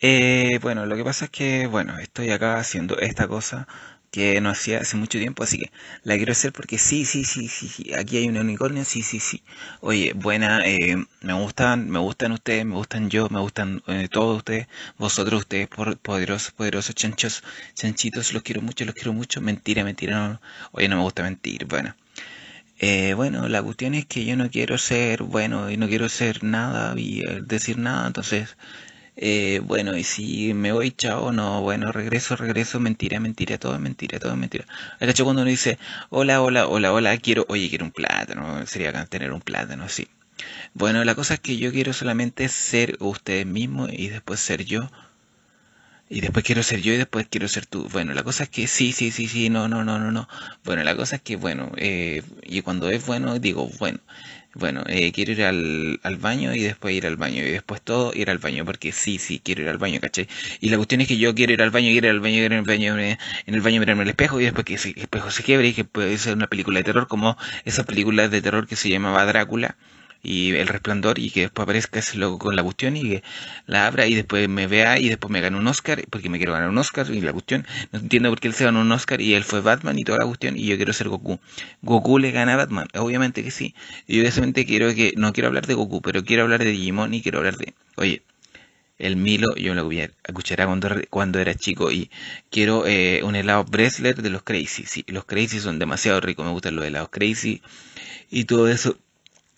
Eh, bueno, lo que pasa es que, bueno, estoy acá haciendo esta cosa que no hacía hace mucho tiempo, así que la quiero hacer porque sí, sí, sí, sí, sí, aquí hay un unicornio, sí, sí, sí. Oye, buena, eh, me gustan, me gustan ustedes, me gustan yo, me gustan eh, todos ustedes, vosotros, ustedes, poderosos, poderosos, chanchos, chanchitos, los quiero mucho, los quiero mucho. Mentira, mentira, no, no. oye, no me gusta mentir, bueno. Eh, bueno, la cuestión es que yo no quiero ser bueno y no quiero ser nada y eh, decir nada, entonces eh, bueno, y si me voy, chao, no, bueno, regreso, regreso, mentira, mentira, todo es mentira, todo es mentira. Cacho cuando uno dice, hola, hola, hola, hola, quiero, oye, quiero un plátano, sería tener un plátano, sí. Bueno, la cosa es que yo quiero solamente ser ustedes mismos y después ser yo. Y después quiero ser yo y después quiero ser tú. Bueno, la cosa es que sí, sí, sí, sí, no, no, no, no, no. Bueno, la cosa es que, bueno, eh, y cuando es bueno, digo, bueno, bueno, eh, quiero ir al, al baño y después ir al baño y después todo ir al baño, porque sí, sí, quiero ir al baño, ¿cachai? Y la cuestión es que yo quiero ir al baño, quiero ir al baño, quiero ir al baño, eh, en el baño mirarme al espejo y después que ese espejo se quiebre y que puede ser una película de terror como esa película de terror que se llamaba Drácula y El Resplandor y que después aparezca ese con la cuestión y que la abra y después me vea y después me gane un Oscar porque me quiero ganar un Oscar y la cuestión. No entiendo por qué él se ganó un Oscar y él fue Batman y toda la cuestión y yo quiero ser Goku. Goku le gana a Batman obviamente que sí. Y obviamente quiero que no quiero hablar de Goku pero quiero hablar de Digimon y quiero hablar de oye el Milo yo me lo cuchara cuando, cuando era chico y quiero eh, un helado Bresler de los Crazy. Sí los Crazy son demasiado ricos me gustan los helados Crazy y todo eso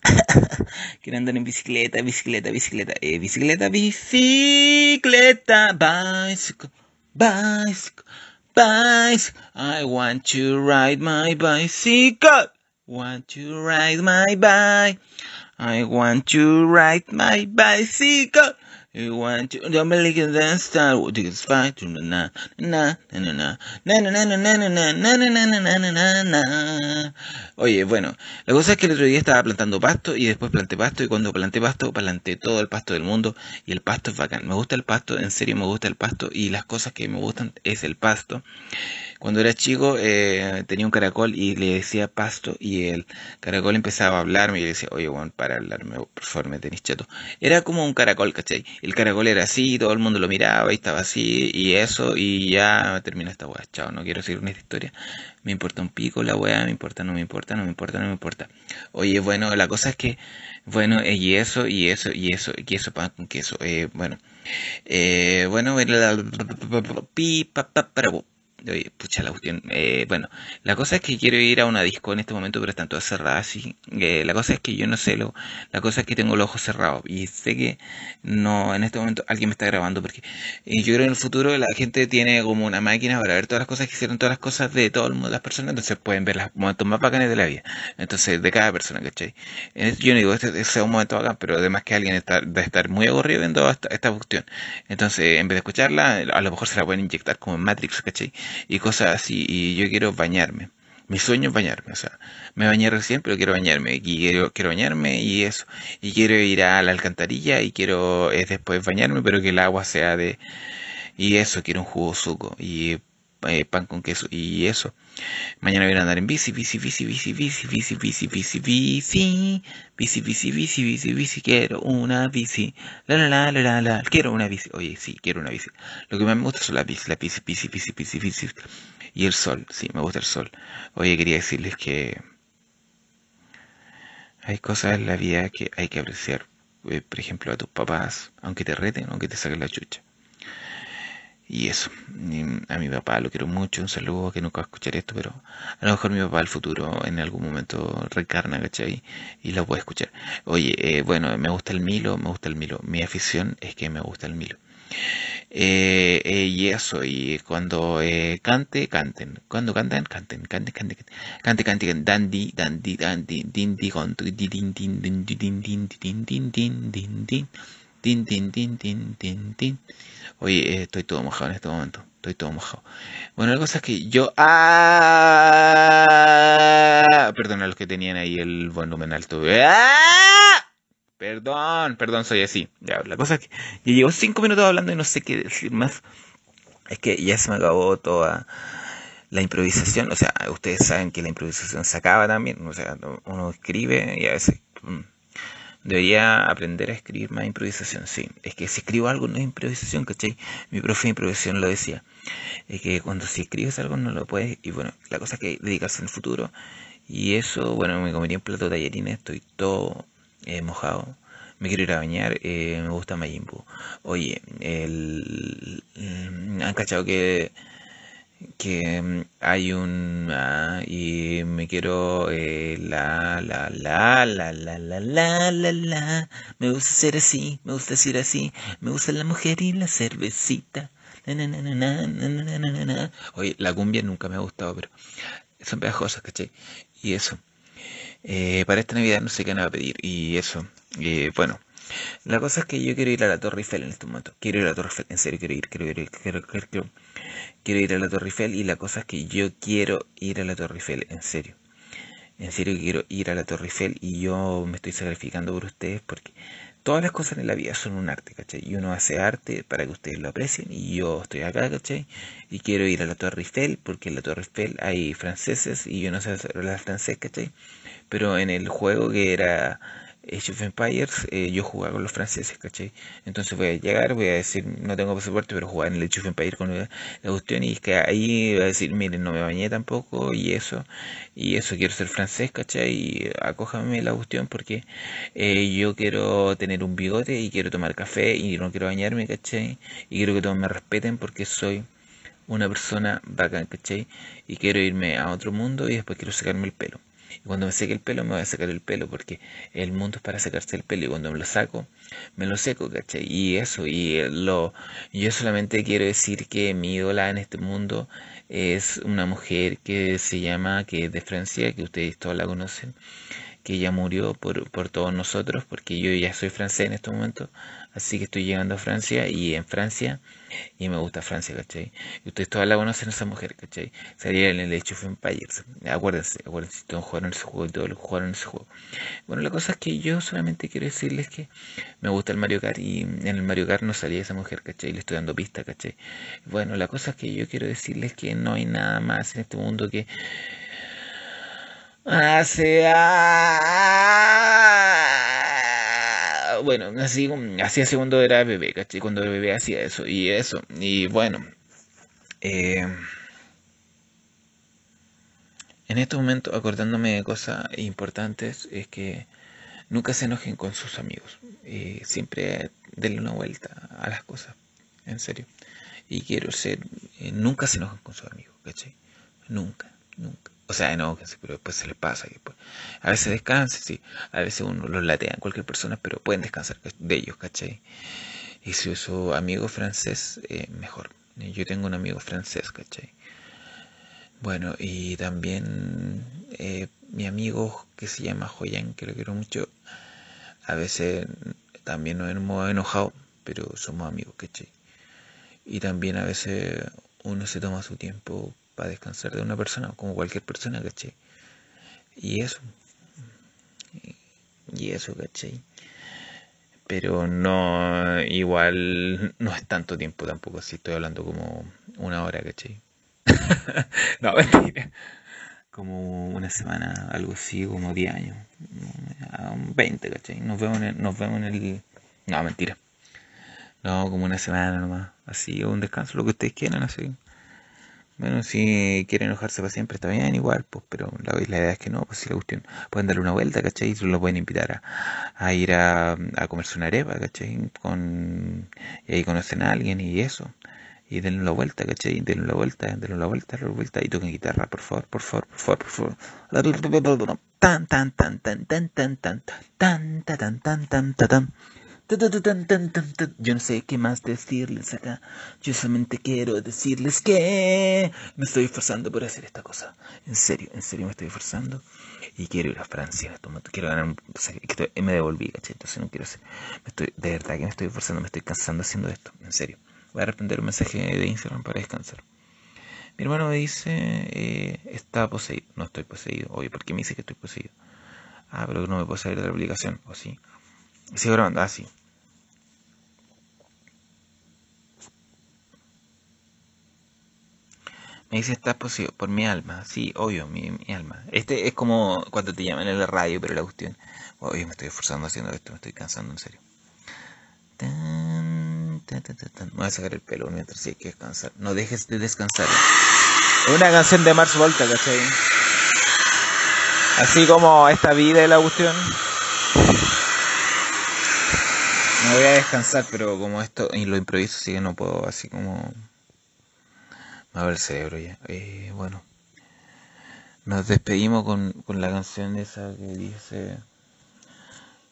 Quiero andar en bicicleta, bicicleta, bicicleta, eh, bicicleta, bicicleta, bicycle, bicycle, bicycle. I want to ride my bicycle. Want to ride my bike. I want to ride my bicycle. I want. Na na na na na na na na na na na na na na na Oye, bueno, la cosa es que el otro día estaba plantando pasto y después planté pasto y cuando planté pasto, planté todo el pasto del mundo y el pasto es bacán. Me gusta el pasto, en serio me gusta el pasto y las cosas que me gustan es el pasto. Cuando era chico eh, tenía un caracol y le decía pasto y el caracol empezaba a hablarme y le decía, oye, bueno, para hablarme, por favor, me tenés chato. Era como un caracol, ¿cachai? El caracol era así, todo el mundo lo miraba y estaba así y eso y ya termina esta weá, chao, no quiero seguir esta historia. Me importa un pico la weá, me importa, no me importa, no me importa, no me importa. Oye, bueno, la cosa es que, bueno, eh, y eso, y eso, y eso, y eso pan con queso. Eh, bueno, eh, bueno, pi, pa, pa, para, Oye, pucha la cuestión. Eh, bueno, la cosa es que quiero ir a una disco en este momento, pero están todas cerradas. así. Eh, la cosa es que yo no sé, lo, la cosa es que tengo los ojos cerrados y sé que no, en este momento alguien me está grabando porque eh, yo creo que en el futuro la gente tiene como una máquina para ver todas las cosas que hicieron, todas las cosas de todo el mundo, las personas, entonces pueden ver los momentos más bacanes de la vida. Entonces, de cada persona, ¿cachai? Este- Yo no digo que este sea un momento bacán, pero además que alguien está, de estar muy aburrido viendo esta, esta cuestión. Entonces, en vez de escucharla, a lo mejor se la pueden inyectar como en Matrix, ¿cachai? Y cosas así, y yo quiero bañarme. Mi sueño es bañarme, o sea, me bañé recién, pero quiero bañarme, y quiero, quiero bañarme y eso, y quiero ir a la alcantarilla y quiero eh, después bañarme, pero que el agua sea de, y eso, quiero un jugo suco, y eh, pan con queso, y eso. Mañana voy a andar en bici, bici, bici, bici, bici, bici, bici, bici, bici, bici, bici, bici, bici, bici, quiero una bici, la la la la la la, quiero una bici, oye, sí, quiero una bici. Lo que más me gusta son las bici, la bici, bici, bici, bici, bici, y el sol, sí, me gusta el sol. Oye, quería decirles que hay cosas en la vida que hay que apreciar, eh, por ejemplo, a tus papás, aunque te reten, aunque te saquen la chucha. Y eso, a mi papá lo quiero mucho, un saludo que nunca va a escuchar esto, pero a lo mejor mi papá al futuro en algún momento reencarna, ¿cachai? Y lo puede escuchar. Oye, eh, bueno, me gusta el Milo, me gusta el Milo. Mi afición es que me gusta el Milo. Eh, eh, y eso, y cuando eh, cante, canten. Cuando canten, canten, canten, canten, cante, cante, cante, dandy, dandy, dandy, din, din, din, din, din, din, din. Oye, eh, estoy todo mojado en este momento. Estoy todo mojado. Bueno, la cosa es que yo. ¡Ah! Perdón a los que tenían ahí el volumen alto. ¡Ah! Perdón, perdón, soy así. Ya, la cosa es que yo llevo cinco minutos hablando y no sé qué decir más. Es que ya se me acabó toda la improvisación. O sea, ustedes saben que la improvisación se acaba también. O sea, uno escribe y a veces. mm, Debería aprender a escribir más improvisación, sí. Es que si escribo algo no es improvisación, ¿cachai? Mi profe de improvisación lo decía. Es que cuando si escribes algo no lo puedes... Y bueno, la cosa es que dedicarse en el futuro. Y eso, bueno, me comería un plato de tallarines, estoy todo eh, mojado. Me quiero ir a bañar, eh, me gusta Majin Oye, el, mm, han cachado que que mm, hay un ah, y me quiero eh, la la la la la la la la la. Me gusta ser así me gusta decir así. Me gusta la mujer y la cervecita. Oye la cumbia nunca me ha gustado pero son pegajosas ¿cachai? y eso. Eh, para esta navidad no sé qué van a pedir. Y eso. Eh, bueno la cosa es que yo quiero ir a la Torre Eiffel en este momento. Quiero ir a la Torre Eiffel, en serio quiero ir, quiero ir, quiero, quiero, quiero, quiero ir a la Torre Eiffel y la cosa es que yo quiero ir a la Torre Eiffel, en serio. En serio quiero ir a la Torre Eiffel y yo me estoy sacrificando por ustedes porque todas las cosas en la vida son un arte, ¿cachai? Y uno hace arte para que ustedes lo aprecien y yo estoy acá, ¿cachai? Y quiero ir a la Torre Eiffel porque en la Torre Eiffel hay franceses y yo no sé hablar francés, ¿cachai? Pero en el juego que era Age of Empires, eh, yo jugaba con los franceses, ¿cachai? Entonces voy a llegar, voy a decir, no tengo pasaporte, pero jugar en el Age of Empires con la cuestión y es que ahí voy a decir, miren, no me bañé tampoco y eso, y eso, quiero ser francés, ¿cachai? Y acójame la cuestión porque eh, yo quiero tener un bigote y quiero tomar café y no quiero bañarme, ¿cachai? Y quiero que todos me respeten porque soy una persona bacán, ¿cachai? Y quiero irme a otro mundo y después quiero sacarme el pelo. Y cuando me seque el pelo, me voy a sacar el pelo, porque el mundo es para sacarse el pelo. Y cuando me lo saco, me lo seco, ¿cachai? Y eso, y lo. Yo solamente quiero decir que mi ídola en este mundo es una mujer que se llama, que es de Francia, que ustedes todos la conocen, que ella murió por, por todos nosotros, porque yo ya soy francés en este momento, así que estoy llegando a Francia, y en Francia y me gusta Francia, ¿cachai? Y ustedes todas la conocen esa mujer, ¿cachai? Sería en el Age of. Acuérdense, acuérdense, todos jugaron ese juego y todos jugaron ese juego. Bueno, la cosa es que yo solamente quiero decirles que me gusta el Mario Kart y en el Mario Kart no salía esa mujer, ¿cachai? Le estoy dando pista, ¿cachai? Bueno, la cosa es que yo quiero decirles que no hay nada más en este mundo que hace bueno, así hacía segundo era bebé, ¿cachai? Cuando bebé hacía eso y eso. Y bueno, eh, en este momento acordándome de cosas importantes es que nunca se enojen con sus amigos. Siempre denle una vuelta a las cosas, en serio. Y quiero ser, eh, nunca se enojen con sus amigos, ¿cachai? Nunca. O sea, no, pero después se les pasa. Y después. A veces descansan, sí. A veces uno los latea en cualquier persona, pero pueden descansar de ellos, ¿cachai? Y si su amigo francés, eh, mejor. Yo tengo un amigo francés, ¿cachai? Bueno, y también eh, mi amigo que se llama Joyan, que lo quiero mucho, a veces también nos hemos enojado, pero somos amigos, ¿cachai? Y también a veces uno se toma su tiempo para descansar de una persona, como cualquier persona, ¿cachai? Y eso. Y eso, ¿cachai? Pero no, igual no es tanto tiempo tampoco, si estoy hablando como una hora, ¿cachai? no, mentira. Como una semana, algo así, como 10 años. 20, ¿cachai? Nos vemos en nos vemos en el... No, mentira. No, como una semana nomás. Así, un descanso, lo que ustedes quieran, así. Bueno, si quieren enojarse para siempre está bien, igual, pues, pero la, idea es que no, pues si la cuestión, pueden darle una vuelta, ¿cachai? Y lo pueden invitar a, ir a, comerse una arepa, ¿cachai? Con, y ahí conocen a alguien y eso. Y denle la vuelta, ¿cachai? Denle la vuelta, denle la vuelta, la vuelta y toquen guitarra, por favor, por favor, por favor, por favor. Tan, tan, tan, tan, tan, tan, tan, tan, tan, tan, tan, tan, tan, tan. Yo no sé qué más decirles acá. Yo solamente quiero decirles que me estoy esforzando por hacer esta cosa. En serio, en serio me estoy esforzando. Y quiero ir a Francia este. Quiero ganar un... me devolví, ¿cachai? Entonces no quiero hacer... Me estoy, de verdad que me estoy esforzando, me estoy cansando haciendo esto. En serio. Voy a responder un mensaje de Instagram para descansar. Mi hermano me dice, eh, está poseído. No estoy poseído. Oye, ¿por qué me dice que estoy poseído? Ah, pero no me puedo salir de la aplicación. ¿O sí? Sigo grabando. Ah, sí. Me dice, estás poseído por mi alma. Sí, obvio, mi, mi alma. Este es como cuando te llaman en la radio, pero la cuestión. Oye, me estoy esforzando haciendo esto, me estoy cansando, en serio. Tan. Me voy a sacar el pelo mientras hay que descansar. No dejes de descansar. Es una canción de Mars Volta, ¿cachai? Así como esta vida de la cuestión. Me voy a descansar, pero como esto y lo improviso, así que no puedo, así como. Me va el cerebro ya. Eh, bueno, nos despedimos con, con la canción esa que dice.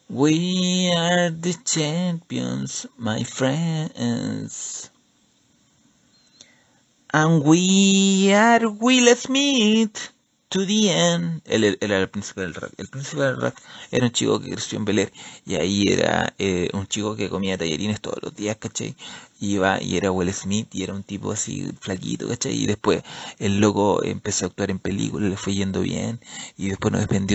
We are the champions, my friends. And we are Will Smith to the end. Él, él era el príncipe del rock. El príncipe del rock era un chico que creció en Bel Air y ahí era eh, un chico que comía tallarines todos los días, ¿cachai? Iba y era Will Smith y era un tipo así flaquito, ¿cachai? Y después el loco empezó a actuar en películas, le fue yendo bien y después nos vendió